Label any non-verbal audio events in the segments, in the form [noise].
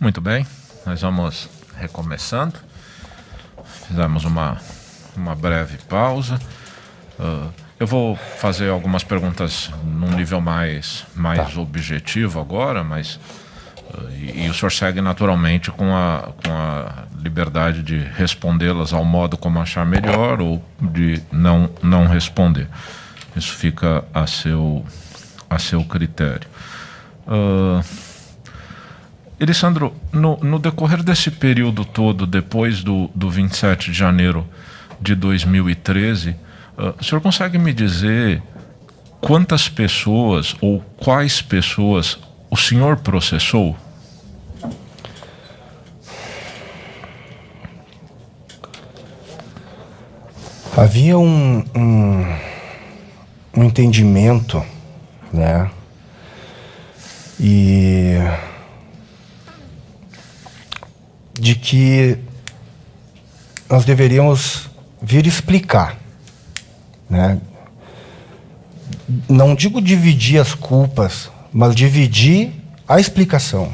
Muito bem, nós vamos recomeçando. Fizemos uma, uma breve pausa. Uh, eu vou fazer algumas perguntas num nível mais, mais tá. objetivo agora, mas. Uh, e, e, o senhor segue naturalmente com a, com a liberdade de respondê-las ao modo como achar melhor ou de não, não responder. Isso fica a seu, a seu critério. Uh, Elisandro, no, no, decorrer desse período todo, depois do, do 27 de janeiro de 2013, uh, ah, o senhor consegue me dizer quantas pessoas ou quais pessoas o senhor processou? Havia um, um, um entendimento, né? E de que nós deveríamos vir explicar, né? Não digo dividir as culpas, mas dividir a explicação,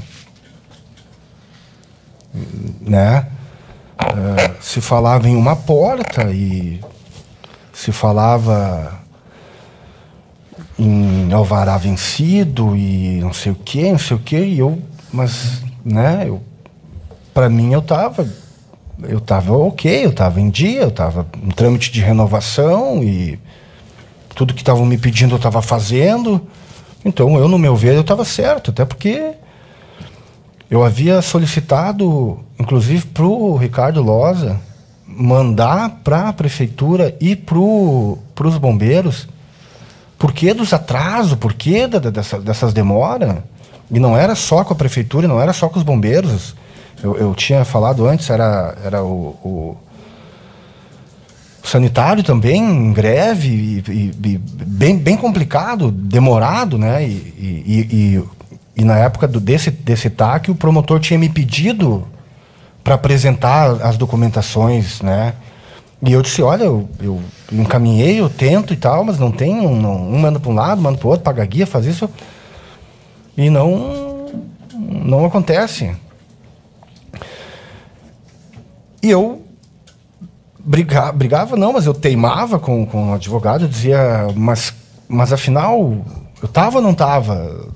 né? Uh, se falava em uma porta e se falava em alvará vencido e não sei o que, não sei o que, e eu, mas, né, eu para mim eu tava eu tava ok, eu tava em dia, eu tava em trâmite de renovação e tudo que estavam me pedindo eu estava fazendo. Então eu, no meu ver, eu estava certo, até porque eu havia solicitado, inclusive para o Ricardo Loza, mandar para a prefeitura e para os bombeiros por que dos atrasos, por que da, dessa, dessas demoras. E não era só com a prefeitura, não era só com os bombeiros eu, eu tinha falado antes, era, era o, o sanitário também em greve e, e, e, bem, bem complicado, demorado, né? E, e, na época do, desse, desse TAC, o promotor tinha me pedido para apresentar as documentações, né? E eu disse, olha, eu, eu encaminhei, eu tento e tal, mas não tem, um, não, um manda para um lado, manda para o outro, paga guia, faz isso. E não, não acontece. E eu brigava, não, mas eu teimava com, com o advogado, eu dizia, mas, mas afinal, eu tava ou não tava?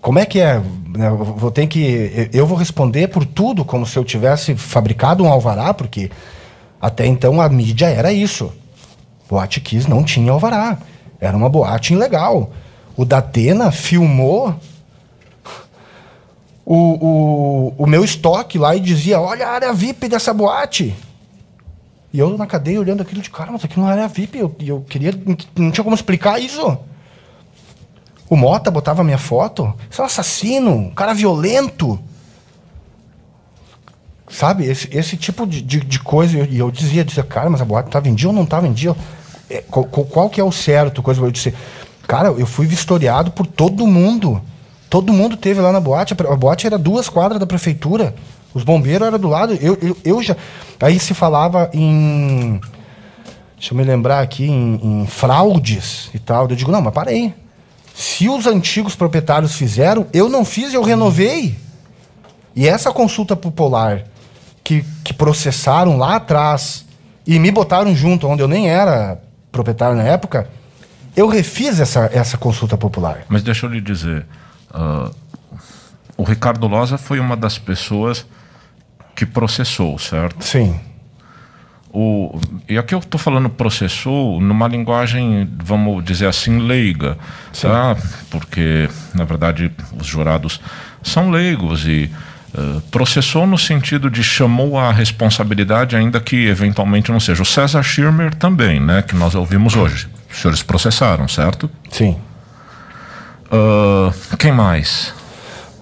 Como é que é? Né, eu vou ter que. Eu vou responder por tudo como se eu tivesse fabricado um alvará, porque até então a mídia era isso. Boate Kiss não tinha alvará. Era uma boate ilegal. O Datena filmou o, o, o meu estoque lá e dizia: Olha a área VIP dessa boate. E eu na cadeia olhando aquilo de cara, mas aqui não área VIP. Eu, eu queria. Não tinha como explicar isso. O Mota botava minha foto. Você é um assassino, um cara violento. Sabe? Esse, esse tipo de, de, de coisa. E eu, eu, dizia, dizia, cara, mas a boate tá vendia ou não tá vendia? É, qual, qual, que é o certo? Coisa, eu disse, cara, eu fui vistoriado por todo mundo. Todo mundo teve lá na boate. A boate era duas quadras da prefeitura. Os bombeiros eram do lado. Eu, eu, eu já. Aí se falava em. Deixa eu me lembrar aqui, em, em fraudes e tal. Eu digo, não, mas para aí. Se os antigos proprietários fizeram, eu não fiz, eu renovei. E essa consulta popular que, que processaram lá atrás e me botaram junto, onde eu nem era proprietário na época, eu refiz essa, essa consulta popular. Mas deixa eu lhe dizer, Uh, o Ricardo Loza foi uma das pessoas que processou, certo? Sim. O, e aqui eu estou falando processou numa linguagem, vamos dizer assim, leiga, tá? porque na verdade os jurados são leigos e uh, processou no sentido de chamou a responsabilidade, ainda que eventualmente não seja. O César Schirmer também, né, que nós ouvimos hoje. Os senhores processaram, certo? Sim. Uh, quem mais?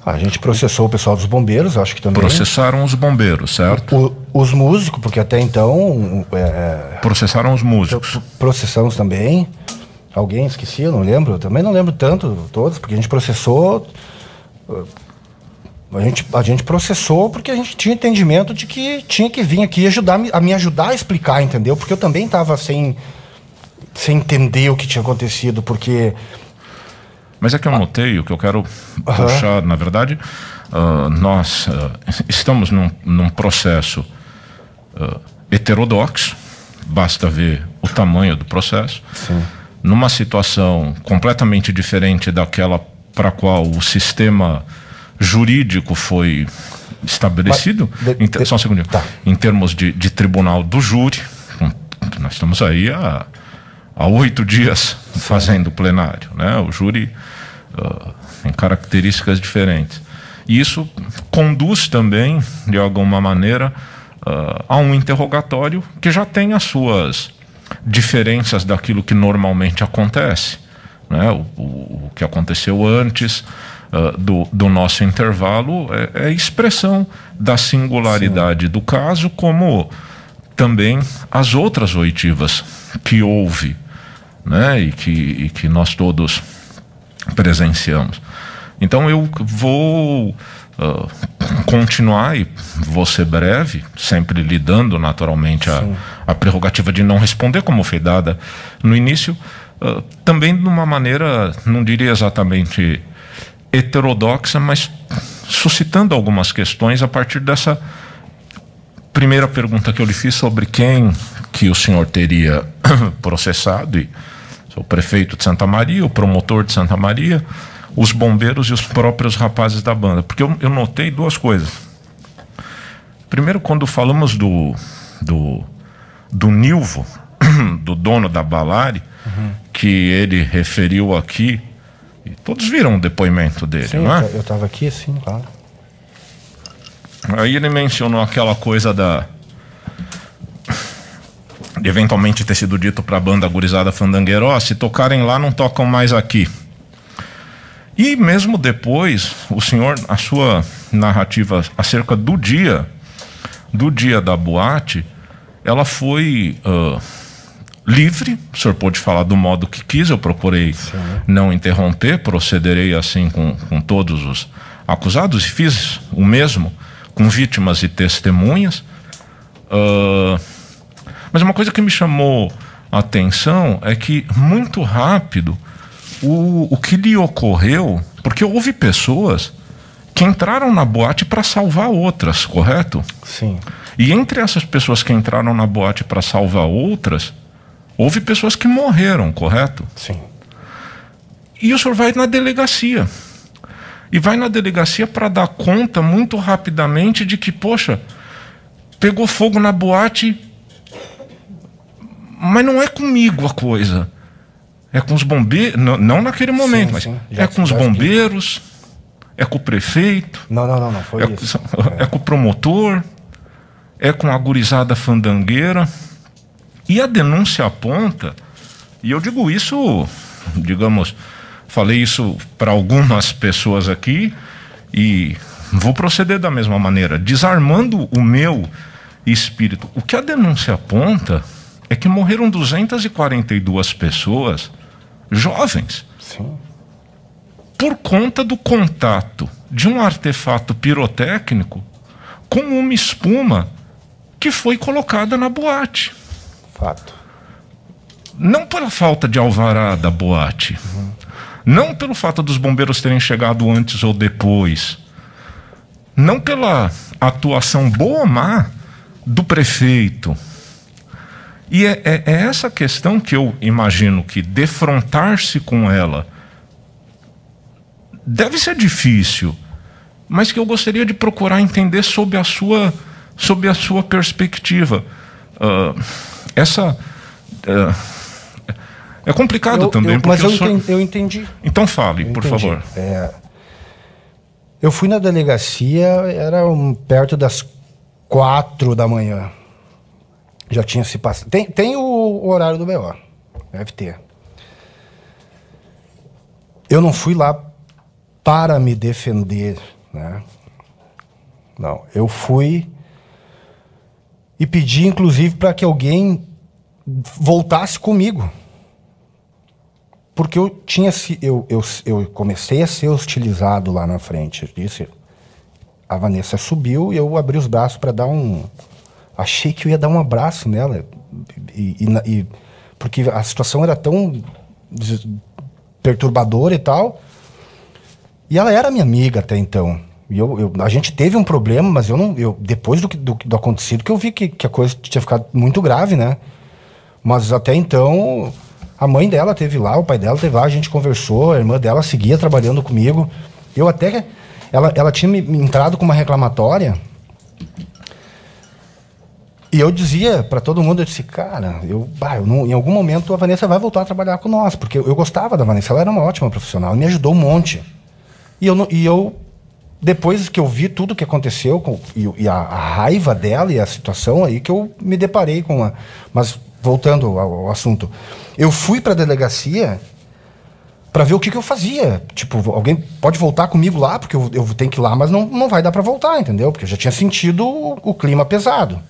A gente processou o pessoal dos bombeiros, acho que também. Processaram os bombeiros, certo? O, os músicos, porque até então. É, é processaram os músicos. Processamos também. Alguém esqueci, eu não lembro. Também não lembro tanto, todos, porque a gente processou. A gente, a gente processou porque a gente tinha entendimento de que tinha que vir aqui ajudar, a me ajudar a explicar, entendeu? Porque eu também estava sem, sem entender o que tinha acontecido, porque mas é que eu notei, o que eu quero puxar, na verdade, uh, nós uh, estamos num, num processo uh, heterodoxo, basta ver o tamanho do processo, Sim. numa situação completamente diferente daquela para a qual o sistema jurídico foi estabelecido, de, em, só um segundinho, tá. em termos de, de tribunal do júri, nós estamos aí há, há oito dias fazendo plenário, né? O júri uh, tem características diferentes. E isso conduz também, de alguma maneira, uh, a um interrogatório que já tem as suas diferenças daquilo que normalmente acontece. Né? O, o, o que aconteceu antes uh, do, do nosso intervalo é, é expressão da singularidade Sim. do caso, como também as outras oitivas que houve né? e, que, e que nós todos presenciamos. Então eu vou uh, continuar e vou ser breve, sempre lidando naturalmente a, a, prerrogativa de não responder, como foi dada no início, uh, também de uma maneira, não diria exatamente heterodoxa, mas suscitando algumas questões a partir dessa primeira pergunta que eu lhe fiz sobre quem que o senhor teria [coughs] processado e o prefeito de Santa Maria, o promotor de Santa Maria, os bombeiros e os próprios rapazes da banda. Porque eu, eu notei duas coisas. Primeiro, quando falamos do, do, do Nilvo, [clears throat] do dono da Balari, uhum. que ele referiu aqui, e todos viram o depoimento dele, sim, não é? Eu estava aqui, sim, claro. Aí ele mencionou aquela coisa da. Eventualmente ter sido dito para a banda gurizada fandangueira: oh, se tocarem lá, não tocam mais aqui. E mesmo depois, o senhor, a sua narrativa acerca do dia, do dia da boate, ela foi uh, livre. O senhor pôde falar do modo que quis, eu procurei Sim. não interromper, procederei assim com, com todos os acusados e fiz o mesmo com vítimas e testemunhas. Uh, mas uma coisa que me chamou a atenção é que muito rápido o, o que lhe ocorreu, porque houve pessoas que entraram na boate para salvar outras, correto? Sim. E entre essas pessoas que entraram na boate para salvar outras, houve pessoas que morreram, correto? Sim. E o senhor vai na delegacia. E vai na delegacia para dar conta muito rapidamente de que, poxa, pegou fogo na boate, mas não é comigo a coisa. É com os bombeiros, não, não naquele momento, sim, mas sim. é com os bombeiros, é com o prefeito. Não, não, não, não foi é, isso. É. [laughs] é com o promotor, é com a gurizada fandangueira. E a denúncia aponta, e eu digo isso, digamos, falei isso para algumas pessoas aqui e vou proceder da mesma maneira, desarmando o meu espírito. O que a denúncia aponta é que morreram 242 pessoas jovens. Sim. Por conta do contato de um artefato pirotécnico com uma espuma que foi colocada na boate. Fato. Não pela falta de alvará da boate. Uhum. Não pelo fato dos bombeiros terem chegado antes ou depois. Não pela atuação boa ou má do prefeito e é, é, é essa questão que eu imagino que defrontar-se com ela deve ser difícil, mas que eu gostaria de procurar entender sob a sua, sob a sua perspectiva. Uh, essa. Uh, é complicado eu, também. Eu, mas eu, sou... entendi, eu, entendi, Então fale, por favor. É, eu fui na delegacia, era um, perto das quatro da manhã. Já tinha se passado. Tem, tem o, horário do BO. Deve ter. Eu não fui lá para me defender, né? Não, eu fui e pedi, inclusive, para que alguém voltasse comigo. Porque eu tinha eu, eu, eu comecei a ser hostilizado lá na frente. Eu disse, a Vanessa subiu e eu abri os braços para dar um, achei que eu ia dar um abraço nela. E, e, e porque a situação era tão perturbadora e tal. E ela era minha amiga até então. E eu, eu, a gente teve um problema, mas eu não. Eu, depois do, do, do acontecido que eu vi que, que a coisa tinha ficado muito grave, né? Mas até então, a mãe dela teve lá, o pai dela teve lá, a gente conversou, a irmã dela seguia trabalhando comigo. Eu até. Ela, ela tinha me, me entrado com uma reclamatória. E eu dizia para todo mundo, eu disse, cara, eu, bah, eu não, em algum momento a Vanessa vai voltar a trabalhar com nós, porque eu, gostava da Vanessa, ela era uma ótima profissional, me ajudou um monte. E eu, e eu depois que eu vi tudo que aconteceu com, e, e a, a, raiva dela e a situação aí que eu me deparei com a, mas voltando ao, ao assunto eu fui para a delegacia para ver o que, que eu fazia. Tipo alguém pode voltar comigo lá porque eu, eu tenho que ir lá mas não, não vai dar para voltar entendeu? Porque eu já tinha sentido o, o clima pesado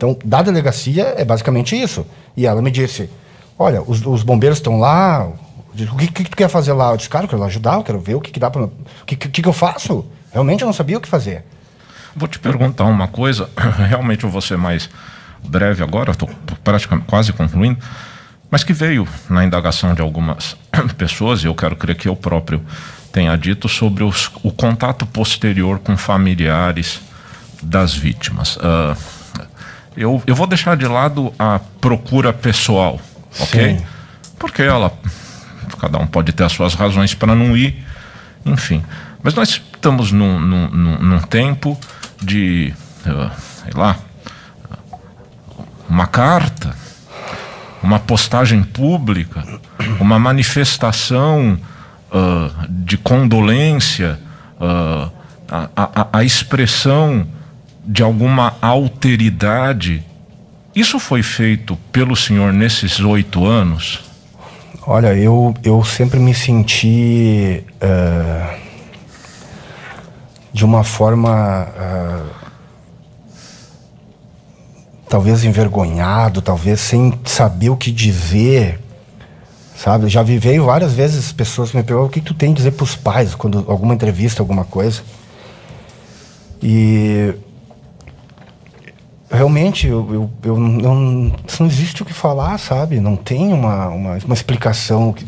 então da delegacia é basicamente isso e ela me disse olha os, os bombeiros estão lá o que, que, tu quer fazer lá? Eu disse, cara, eu quero ajudar, eu quero ver o que, que dá para. O que, que, que eu faço? Realmente eu não sabia o que fazer. Vou te perguntar uma coisa, [laughs] realmente eu vou ser mais breve agora, estou praticamente quase concluindo, mas que veio na indagação de algumas [clears throat] pessoas, e eu quero crer que eu próprio tenha dito, sobre os, o contato posterior com familiares das vítimas. Uh, eu, eu vou deixar de lado a procura pessoal, ok? Sim. Porque ela cada um pode ter as suas razões para não ir, enfim. Mas nós estamos num, num, num tempo de, uh, sei lá, uma carta, uma postagem pública, uma manifestação uh, de condolência, uh, a, a, a expressão de alguma alteridade. Isso foi feito pelo senhor nesses oito anos? Olha, eu, eu sempre me senti uh, de uma forma uh, talvez envergonhado, talvez sem saber o que dizer, sabe? Já vivei várias vezes pessoas me perguntam o que tu tem a dizer para os pais quando alguma entrevista, alguma coisa. E realmente eu, eu, eu não, não existe o que falar, sabe? Não tem uma, uma, uma explicação que,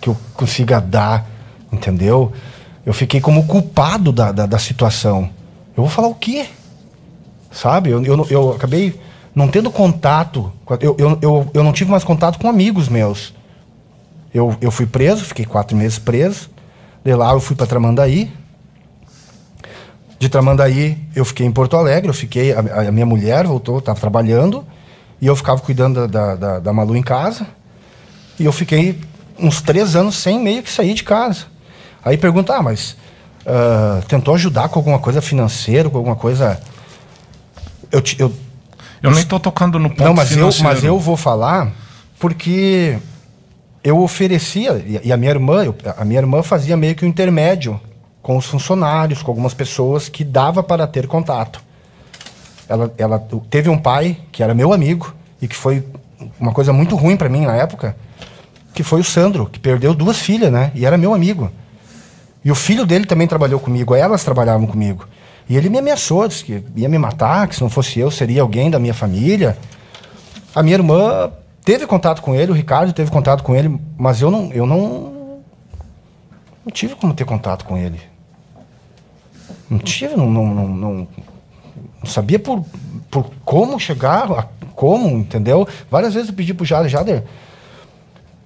que eu consiga dar, entendeu? Eu fiquei como culpado da, da, da situação. Eu vou falar o quê? Sabe? Eu, eu, eu acabei não tendo contato. Eu, eu, eu, eu não tive mais contato com amigos meus. Eu, eu fui preso, fiquei quatro meses preso. De lá eu fui para Tramandaí, de Tramandaí, eu fiquei em Porto Alegre, eu fiquei, a, a minha mulher voltou, estava trabalhando, e eu ficava cuidando da, da, da, Malu em casa. E eu fiquei uns três anos sem meio que sair de casa. Aí pergunta, ah, mas uh, tentou ajudar com alguma coisa financeira, com alguma coisa. Eu, eu, eu nem estou tocando no ponto Não, mas financeiro. eu, mas eu vou falar porque eu oferecia, e a minha irmã, a minha irmã fazia meio que um intermédio com os funcionários, com algumas pessoas que dava para ter contato. Ela, ela teve um pai que era meu amigo e que foi uma coisa muito ruim para mim na época, que foi o Sandro, que perdeu duas filhas, né? E era meu amigo. E o filho dele também trabalhou comigo, elas trabalhavam comigo. E ele me ameaçou, disse que ia me matar, que se não fosse eu, seria alguém da minha família. A minha irmã teve contato com ele, o Ricardo teve contato com ele, mas eu não, eu não, não tive como ter contato com ele. Não tive, não, não, não, não, sabia por, por como chegar, como, entendeu? Várias vezes eu pedi pro Jader, Jader,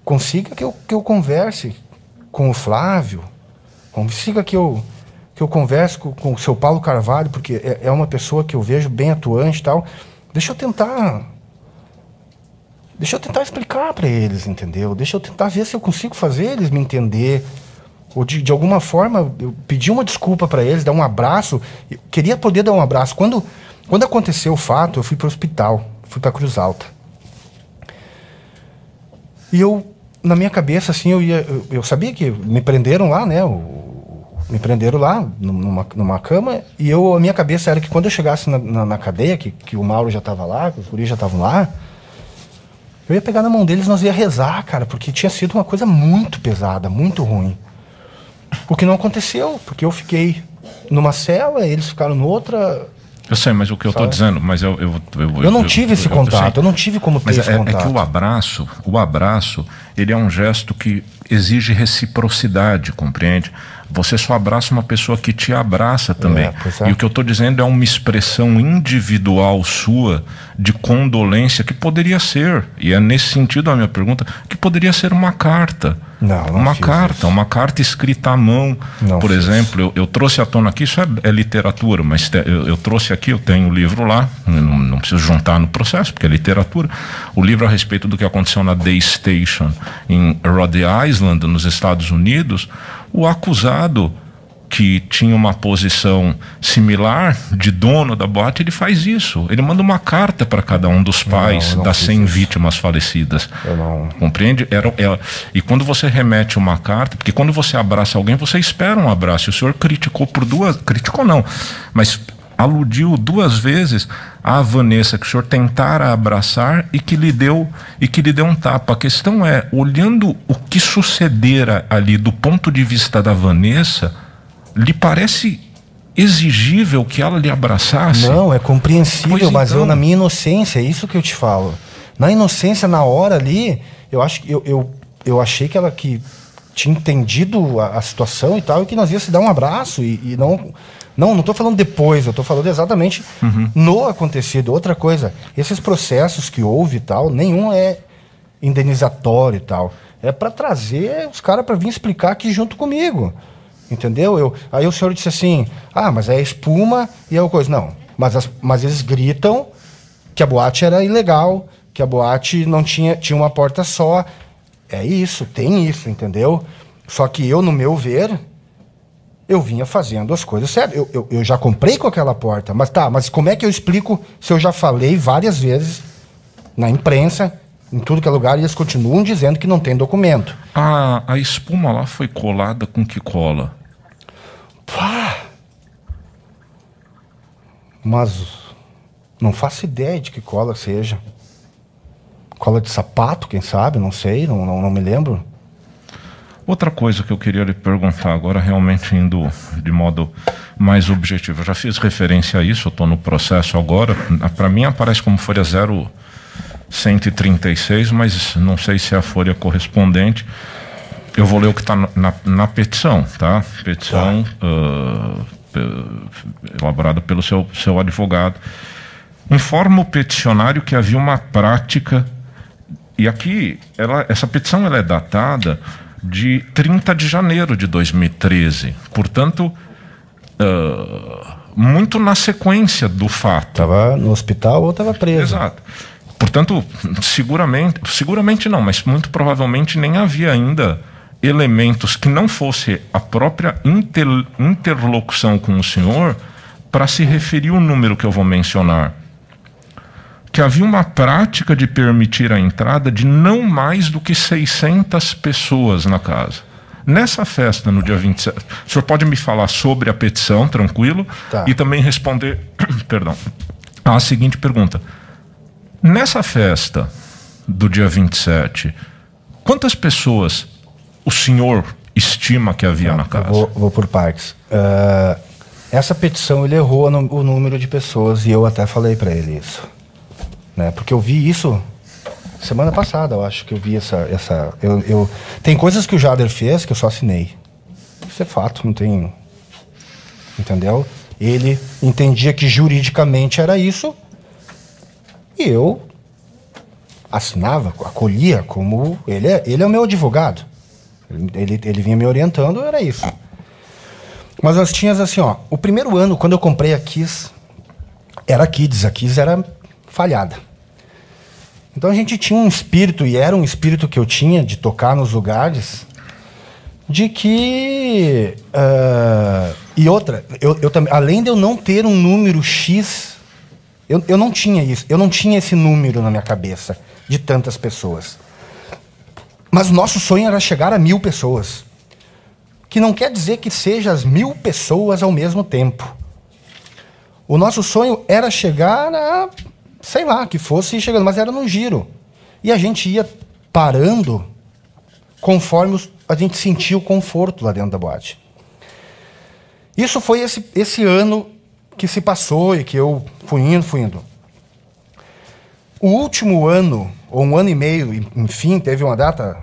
consiga que eu, que eu converse com o Flávio, consiga que eu, que eu converse com, com o seu Paulo Carvalho, porque é, é uma pessoa que eu vejo bem atuante e tal. Deixa eu tentar deixa eu tentar explicar para eles, entendeu? Deixa eu tentar ver se eu consigo fazer eles me entender ou de, de alguma forma eu pedi uma desculpa para eles, dar um abraço. Eu queria poder dar um abraço. Quando, quando aconteceu o fato, eu fui para o hospital, fui para Cruz Alta. E eu, na minha cabeça, assim, eu ia. Eu, eu sabia que me prenderam lá, né? O, me prenderam lá, numa, numa cama, e eu, a minha cabeça era que quando eu chegasse na, na, na cadeia, que, que o Mauro já estava lá, que os guris já estavam lá, eu ia pegar na mão deles, nós ia rezar, cara, porque tinha sido uma coisa muito pesada, muito ruim. O que não aconteceu, porque eu fiquei numa cela, eles ficaram noutra. Eu sei, mas o que eu estou dizendo, mas eu eu, eu, eu não eu, tive esse contato, eu, não tive como ter mas esse é, contato. É que o abraço, o abraço, ele é um gesto que exige reciprocidade, compreende? Você só abraça uma pessoa que te abraça também. É, é. E o que eu estou dizendo é uma expressão individual sua de condolência que poderia ser, e é nesse sentido a minha pergunta, que poderia ser uma carta. Não, não uma carta, isso. uma carta escrita à mão. Não Por exemplo, eu, eu trouxe à tona aqui, isso é, é literatura, mas te- eu, eu trouxe aqui, eu tenho o livro lá, não, não preciso juntar no processo, porque é literatura. O livro a respeito do que aconteceu na Day Station em Rhode Island, nos Estados Unidos, o acusado que tinha uma posição similar de dono da boate, ele faz isso. Ele manda uma carta para cada um dos pais eu não das fiz 100 isso. vítimas falecidas. Não. Compreende? Era, era- e quando você remete uma carta, porque quando você abraça alguém, você espera um abraço. O senhor criticou por duas. Criticou não, mas aludiu duas vezes a Vanessa que o senhor tentara abraçar e que lhe deu e que lhe deu um tapa. A questão é, olhando o que sucedera ali do ponto de vista da Vanessa, lhe parece exigível que ela lhe abraçasse? Não, é compreensível, Pois mas eu, então. na minha inocência, é isso que eu te falo. Na inocência, na hora ali, eu acho que eu, eu, eu achei que ela que tinha entendido a, a situação e tal, e que nós ia se dar um abraço e, e não. Não, não estou falando depois, eu estou falando exatamente no acontecido. Outra coisa, esses processos que houve e tal, nenhum é indenizatório e tal. É para trazer os caras para vir explicar aqui junto comigo. Entendeu? Eu, aí o senhor disse assim: ah, mas é espuma e é o coisa. Não, mas, as- mas eles gritam que a boate era ilegal, que a boate não tinha, tinha uma porta só. É isso, tem isso, entendeu? Só que eu, no meu ver, eu vinha fazendo as coisas certas. Eu, eu, eu já comprei com aquela porta, mas tá, mas como é que eu explico se eu já falei várias vezes na imprensa, em tudo que é lugar, e eles continuam dizendo que não tem documento? A, a espuma lá foi colada com que cola? Pá! Mas não faço ideia de que cola seja. Cola de sapato, quem sabe? Não sei, não, não, não me lembro. Outra coisa que eu queria lhe perguntar agora, realmente indo de modo mais objetivo, eu já fiz referência a isso, estou no processo agora. Para mim aparece como folha 0136, mas não sei se é a folha correspondente. Eu vou ler o que está na, na petição, tá? Petição ah, pe- elaborada pelo seu, seu advogado. Informa o peticionário que havia uma prática e aqui, ela, essa petição ela é datada de 30 de janeiro de 2013. Portanto, ah, muito na sequência do fato. Tava no hospital ou tava preso. Exato. Portanto, seguramente, seguramente não, mas muito provavelmente nem havia ainda elementos que não fosse a própria inter- interlocução com o senhor para se referir o número que eu vou mencionar. Que havia uma prática de permitir a entrada de não mais do que 600 pessoas na casa. Nessa festa, no dia 27, o senhor pode me falar sobre a petição, tranquilo, Tá. e também responder, [coughs] perdão, a seguinte pergunta. Nessa festa do dia 27, quantas pessoas o senhor estima que havia na Eu casa? Vou, vou por partes. Ah, essa petição ele errou o número de pessoas e eu até falei para ele isso, né? Porque eu vi isso semana passada, eu acho que eu vi essa essa eu, eu- tem coisas que o Jader fez que eu só assinei. Isso é fato, não tem entendeu? Ele entendia que juridicamente era isso e eu assinava, acolhia como ele é, ele é o meu advogado. Ele, ele, vinha me orientando, era isso. Mas nós tínhamos assim, ó. O primeiro ano, quando eu comprei a Kiss, era Kids. A Kiss era falhada. Então a gente tinha um espírito, e era um espírito que eu tinha de tocar nos lugares, de que. ah, e outra, eu, eu também, além de eu não ter um número X, eu, eu não tinha isso. Eu não tinha esse número na minha cabeça de tantas pessoas. Mas nosso sonho era chegar a mil pessoas. Que não quer dizer que seja as mil pessoas ao mesmo tempo. O nosso sonho era chegar a, sei lá, que fosse chegando, mas era num giro. E a gente ia parando conforme a gente sentia o conforto lá dentro da boate. Isso foi esse, esse ano que se passou e que eu fui indo, fui indo. O último ano, ou um ano e meio, enfim, teve uma data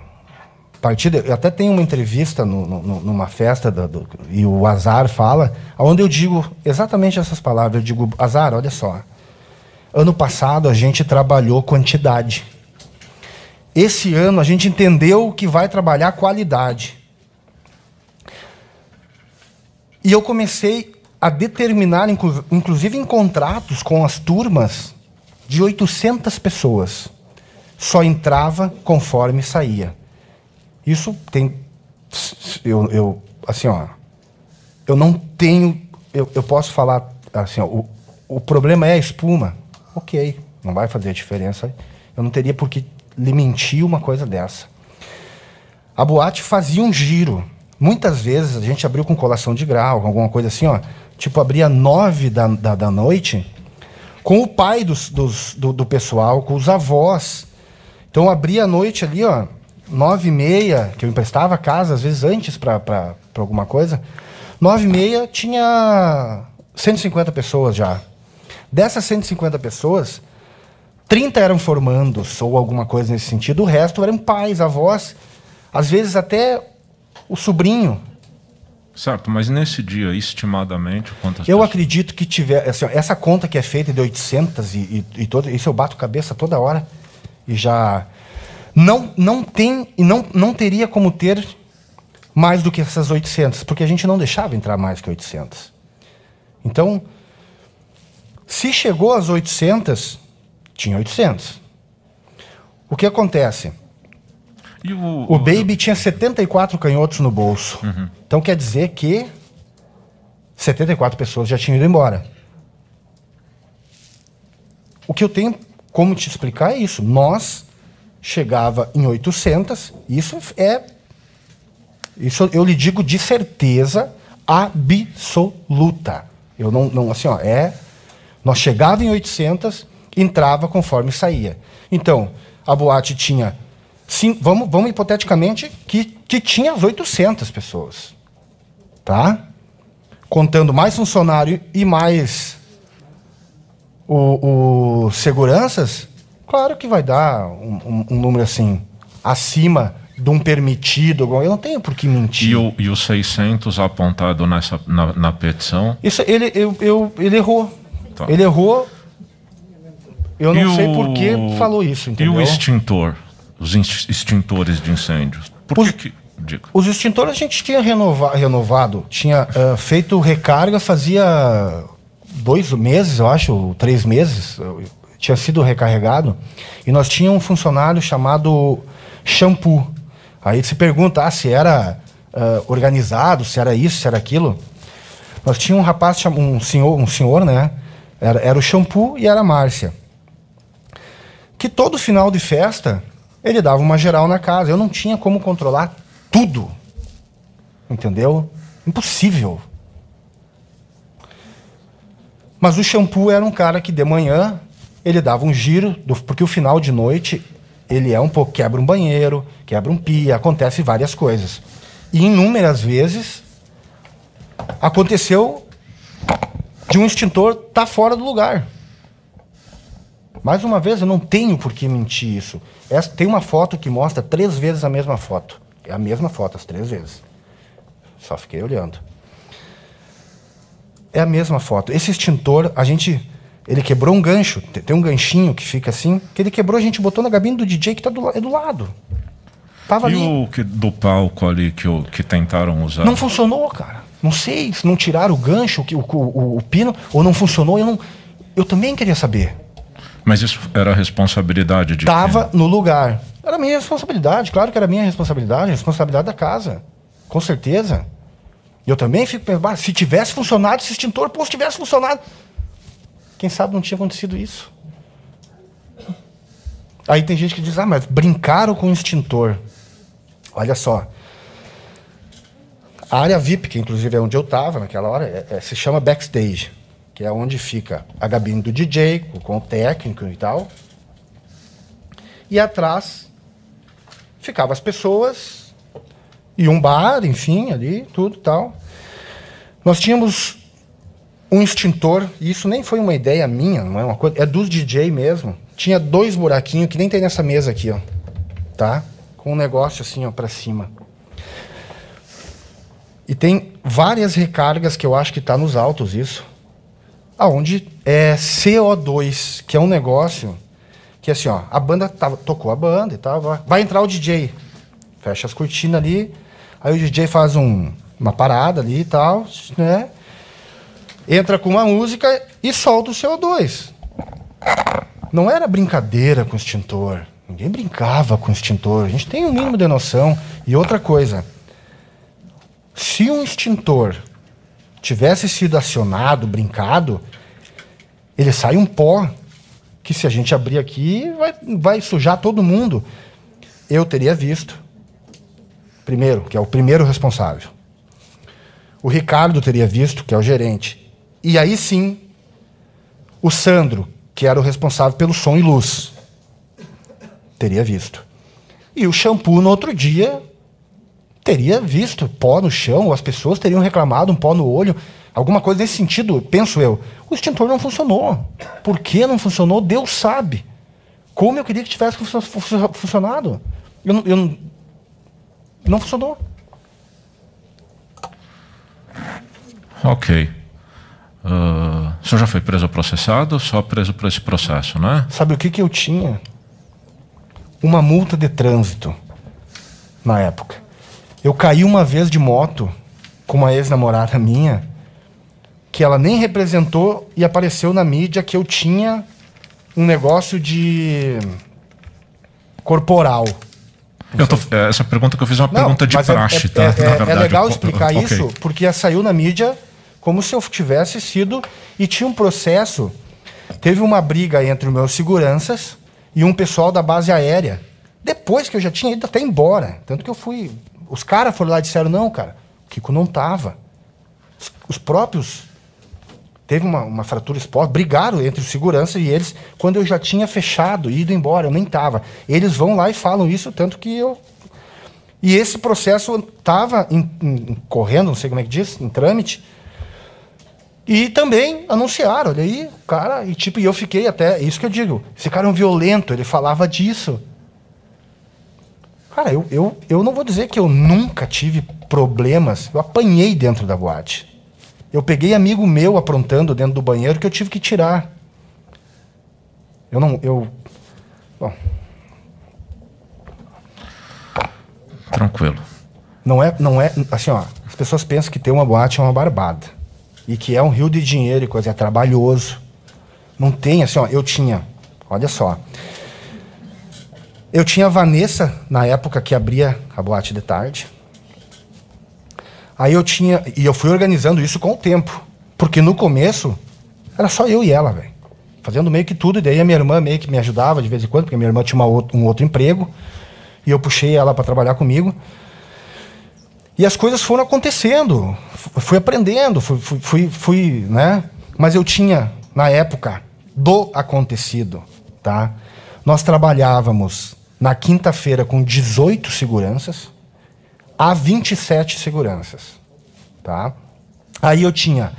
partir de, eu até tenho uma entrevista no, no, numa festa do, do, e o Azar fala, onde eu digo exatamente essas palavras. Eu digo, Azar, olha só. Ano passado a gente trabalhou quantidade. Esse ano a gente entendeu que vai trabalhar qualidade. E eu comecei a determinar, inclusive em contratos com as turmas, de 800 pessoas. Só entrava conforme saía. Isso tem. Eu, eu assim, ó. Eu não tenho. Eu, eu posso falar assim, ó, o, o problema é a espuma. Ok, não vai fazer diferença. Eu não teria por que lhe mentir uma coisa dessa. A boate fazia um giro. Muitas vezes a gente abriu com colação de grau, alguma coisa assim, ó. Tipo, abria nove da, da, da noite com o pai dos, dos, do, do pessoal, com os avós. Então abria a noite ali, ó, nove e meia, que eu emprestava a casa, às vezes antes para alguma coisa, nove e meia tinha 150 pessoas já. Dessas 150 pessoas, 30 eram formandos ou alguma coisa nesse sentido, o resto eram pais, avós, às vezes até o sobrinho. Certo, mas nesse dia, estimadamente, quantas Eu pessoas? acredito que tiver. Assim, essa conta que é feita de 800 e, e, e todo, isso eu bato cabeça toda hora e já não, não tem e não, não teria como ter mais do que essas 800, porque a gente não deixava entrar mais que 800. Então, se chegou às 800, tinha 800. O que acontece? O, o, Baby tinha 74 canhotos no bolso. Uhum. Então quer dizer que 74 pessoas já tinham ido embora. O que eu tenho como te explicar é isso. Nós chegava em 800. Isso é. Isso eu lhe digo de certeza absoluta. Eu não, não assim, ó, é. Nós chegava em 800, entrava conforme saía. Então, a boate tinha. Sim, vamos, vamos hipoteticamente que, que tinha as 800 pessoas. Tá? Contando mais funcionário e mais o, o seguranças, Claro que vai dar um, um, um número assim, acima de um permitido. Eu não tenho por que mentir. E o, e o 600 apontado nessa, na, na petição? Isso, ele, eu, eu, ele errou. Tá. Ele errou. Eu não e sei o... por que falou isso. Entendeu? E o extintor? Os extintores de incêndios? Por os, que. Os extintores a gente tinha renova, renovado, tinha uh, feito recarga fazia dois meses, eu acho, três meses tinha sido recarregado e nós tínhamos um funcionário chamado Shampoo. Aí se pergunta ah, se era uh, organizado, se era isso, se era aquilo. Nós tínhamos um rapaz, um senhor, um senhor, né? Era, era o Shampoo e era a Márcia. Que todo final de festa ele dava uma geral na casa. Eu não tinha como controlar tudo. Entendeu? Impossível. Mas o shampoo era um cara que de manhã ele dava um giro, do, porque o final de noite ele é um pouco quebra um banheiro, quebra um pia, acontece várias coisas. E inúmeras vezes aconteceu de um extintor tá fora do lugar. Mais uma vez, eu não tenho por que mentir isso. Essa, tem uma foto que mostra três vezes a mesma foto. É a mesma foto, as três vezes. Só fiquei olhando. É a mesma foto. Esse extintor, a gente ele quebrou um gancho. Tem um ganchinho que fica assim. Que ele quebrou, a gente botou na gabine do DJ que tá do, é do lado. Tava e ali. o que, do palco ali que, que tentaram usar? Não funcionou, cara. Não sei se não tiraram o gancho, o, o, o, pino, ou não funcionou. Eu, não, eu também queria saber. Mas isso era a responsabilidade de Tava quem? no lugar. Era minha responsabilidade, claro que era minha responsabilidade, responsabilidade da casa. Com certeza. Eu também fico pensando, se tivesse funcionado esse extintor, pô, se tivesse funcionado. Quem sabe não tinha acontecido isso. Aí tem gente que diz, ah, mas brincaram com o extintor. Olha só. A área VIP, que inclusive é onde eu estava naquela hora, é, é, se chama backstage, que é onde fica a gabine do DJ, com o técnico e tal. E atrás ficavam as pessoas e um bar, enfim, ali, tudo tal. Nós tínhamos um extintor, e isso nem foi uma ideia minha, não é uma coisa, é dos DJ mesmo. Tinha dois buraquinhos que nem tem nessa mesa aqui, ó. Tá? com um negócio assim, ó, para cima. E tem várias recargas que eu acho que está nos altos isso. Aonde é CO2, que é um negócio que assim, ó, a banda tava, tocou a banda e tal, vai entrar o DJ. Fecha as cortinas ali, aí o DJ faz um, uma parada ali e tal, né? Entra com uma música e solta o CO2. Não era brincadeira com o extintor. Ninguém brincava com o extintor. A gente tem um mínimo de noção. E outra coisa, se um extintor tivesse sido acionado, brincado, ele sai um pó que se a gente abrir aqui vai, vai sujar todo mundo. Eu teria visto. Primeiro, que é o primeiro responsável. O Ricardo teria visto, que é o gerente. E aí sim, o Sandro, que era o responsável pelo som e luz, teria visto. E o shampoo no outro dia teria visto pó no chão, as pessoas teriam reclamado um pó no olho, alguma coisa nesse sentido, penso eu. O extintor não funcionou. Por que não funcionou? Deus sabe. Como eu queria que tivesse funcionado. Eu, eu, não funcionou. Ok. Uh, o senhor já foi preso ou processado ou só preso por esse processo, né? Sabe o que, que eu tinha? Uma multa de trânsito na época. Eu caí uma vez de moto com uma ex-namorada minha, que ela nem representou e apareceu na mídia que eu tinha um negócio de corporal. Tô, é, essa pergunta que eu fiz é uma Não, pergunta de é, praxe, é, tá? É, verdade, é legal explicar okay. isso, porque saiu na mídia como se eu tivesse sido. E tinha um processo. Teve uma briga entre os meus seguranças e um pessoal da base aérea. Depois que eu já tinha ido até embora. Tanto que eu fui os caras foram lá e disseram: não, cara, o Kiko não tava. Os, os próprios. Teve uma, uma fratura exposta, brigaram entre os seguranças e eles, quando eu já tinha fechado ido embora, eu nem tava. Eles vão lá e falam isso, tanto que eu. E esse processo estava correndo, não sei como é que diz, em trâmite. E também anunciaram, olha aí, cara, e tipo, e eu fiquei até, isso que eu digo, esse cara é um violento, ele falava disso. Cara, eu, eu, eu não vou dizer que eu nunca tive problemas. Eu apanhei dentro da boate. Eu peguei amigo meu aprontando dentro do banheiro que eu tive que tirar. Eu não. Eu. Bom. Tranquilo. Não é, não é. Assim, ó. As pessoas pensam que ter uma boate é uma barbada. E que é um rio de dinheiro e coisa. É trabalhoso. Não tem, assim, ó. Eu tinha. Olha só. Eu tinha a Vanessa, na época que abria a boate de tarde. Aí eu tinha. E eu fui organizando isso com o tempo. Porque no começo era só eu e ela, velho. Fazendo meio que tudo. E daí a minha irmã meio que me ajudava de vez em quando, porque minha irmã tinha um outro emprego. E eu puxei ela para trabalhar comigo. E as coisas foram acontecendo. Fui aprendendo, fui, fui, fui, fui, né? Mas eu tinha, na época, do acontecido, tá? Nós trabalhávamos na quinta-feira com 18 seguranças a 27 seguranças, tá? Aí eu tinha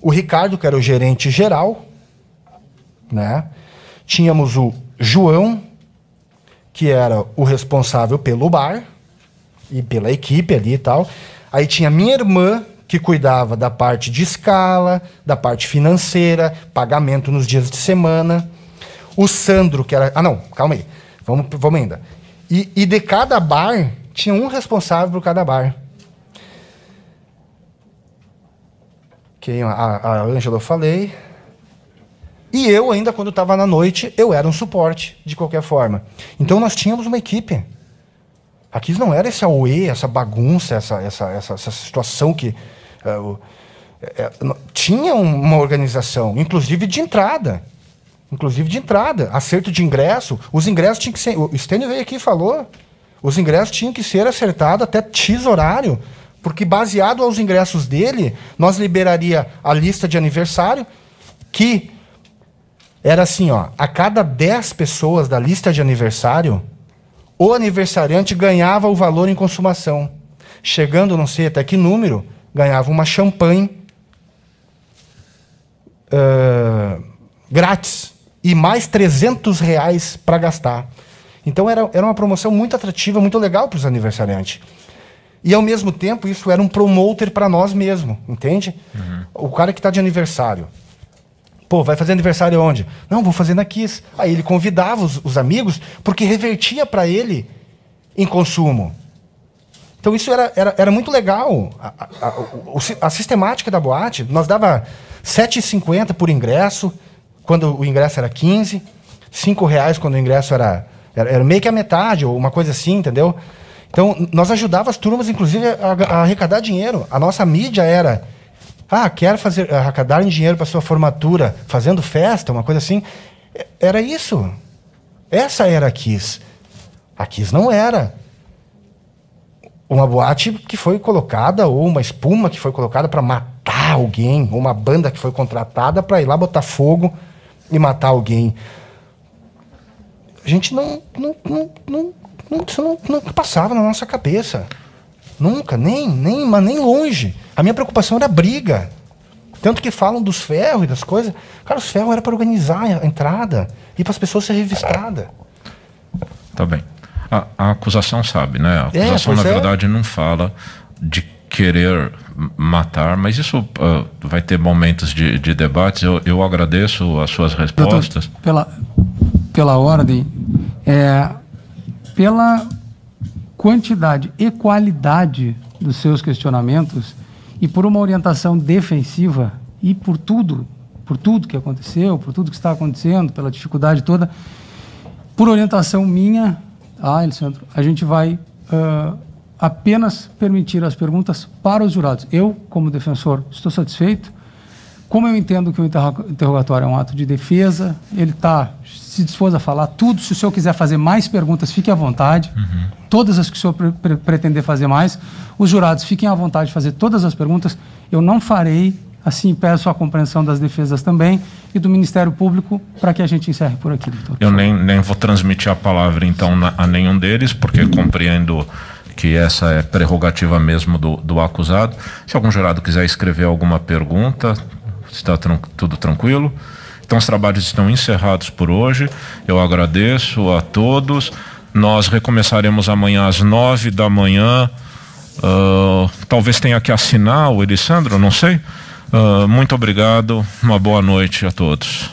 o Ricardo, que era o gerente geral, né? Tínhamos o João, que era o responsável pelo bar e pela equipe ali e tal. Aí tinha minha irmã, que cuidava da parte de escala, da parte financeira, pagamento nos dias de semana. O Sandro, que era. Ah, não, calma aí. Vamos, vamos ainda. E, e de cada bar, tinha um responsável por cada bar. Quem, a, a Ângela eu falei. E eu ainda, quando estava na noite, eu era um suporte, de qualquer forma. Então nós tínhamos uma equipe. Aqui não era esse auê, essa bagunça, essa, essa, essa, essa situação que. Uh, tinha uma organização, inclusive de entrada inclusive de entrada, acerto de ingresso. Os ingressos tinham que ser. O Stênio veio aqui e falou. Os ingressos tinham que ser acertados até X horário, porque baseado aos ingressos dele, nós liberaria a lista de aniversário, que era assim, ó, a cada 10 pessoas da lista de aniversário, o aniversariante ganhava o valor em consumação. Chegando, não sei até que número, ganhava uma champanhe uh, grátis e mais 300 reais para gastar. Então era, era uma promoção muito atrativa, muito legal para os aniversariantes. E ao mesmo tempo, isso era um promoter para nós mesmos, entende? Uhum. O cara que está de aniversário. Pô, vai fazer aniversário onde? Não, vou fazer na Kiss. Aí ele convidava os, os amigos, porque revertia para ele em consumo. Então isso era, era, era muito legal. A, a, a, a sistemática da boate, nós dava R$ 7,50 por ingresso, quando o ingresso era 15, R$ reais quando o ingresso era, era, era meio que a metade, ou uma coisa assim, entendeu? Então, nós ajudava as turmas, inclusive, a, a arrecadar dinheiro. A nossa mídia era, ah, quer fazer, arrecadar dinheiro para sua formatura, fazendo festa, uma coisa assim. Era isso. Essa era a Kiss. A Kiss não era uma boate que foi colocada, ou uma espuma que foi colocada para matar alguém, ou uma banda que foi contratada para ir lá botar fogo e matar alguém. A gente não, não, não, não isso não, nunca passava na nossa cabeça. Nunca, nem, nem, mas nem longe. A minha preocupação era briga. Tanto que falam dos ferros e das coisas. Cara, os ferros era para organizar a entrada e para as pessoas ser revistadas. Tá bem. A, a, acusação sabe, né? A é, acusação, é, na verdade, não fala de querer matar, mas isso uh, vai ter momentos de, de debates. Eu, eu agradeço as suas respostas. Doutor, pela, pela ordem, é, pela quantidade e qualidade dos seus questionamentos e por uma orientação defensiva e por tudo, por tudo que aconteceu, por tudo que está acontecendo, pela dificuldade toda, por orientação minha, ah, Alessandro, a gente vai uh, apenas permitir as perguntas para os jurados. Eu, como defensor, estou satisfeito como eu entendo que o interrogatório é um ato de defesa, ele está se dispôs a falar tudo. Se o senhor quiser fazer mais perguntas, fique à vontade. Uhum. Todas as que o senhor pre pre pretender fazer mais. Os jurados fiquem à vontade de fazer todas as perguntas. Eu não farei, assim peço a compreensão das defesas também e do Ministério Público para que a gente encerre por aqui, doutor. Eu nem, nem vou transmitir a palavra, então, a nenhum deles, porque compreendo que essa é prerrogativa mesmo do, do acusado. Se algum jurado quiser escrever alguma pergunta, está tran tudo tranquilo. Então, os trabalhos estão encerrados por hoje. Eu agradeço a todos. Nós recomeçaremos amanhã às nove da manhã. Uh, talvez tenha que assinar o Elisandro, não sei. Uh, muito obrigado. Uma boa noite a todos.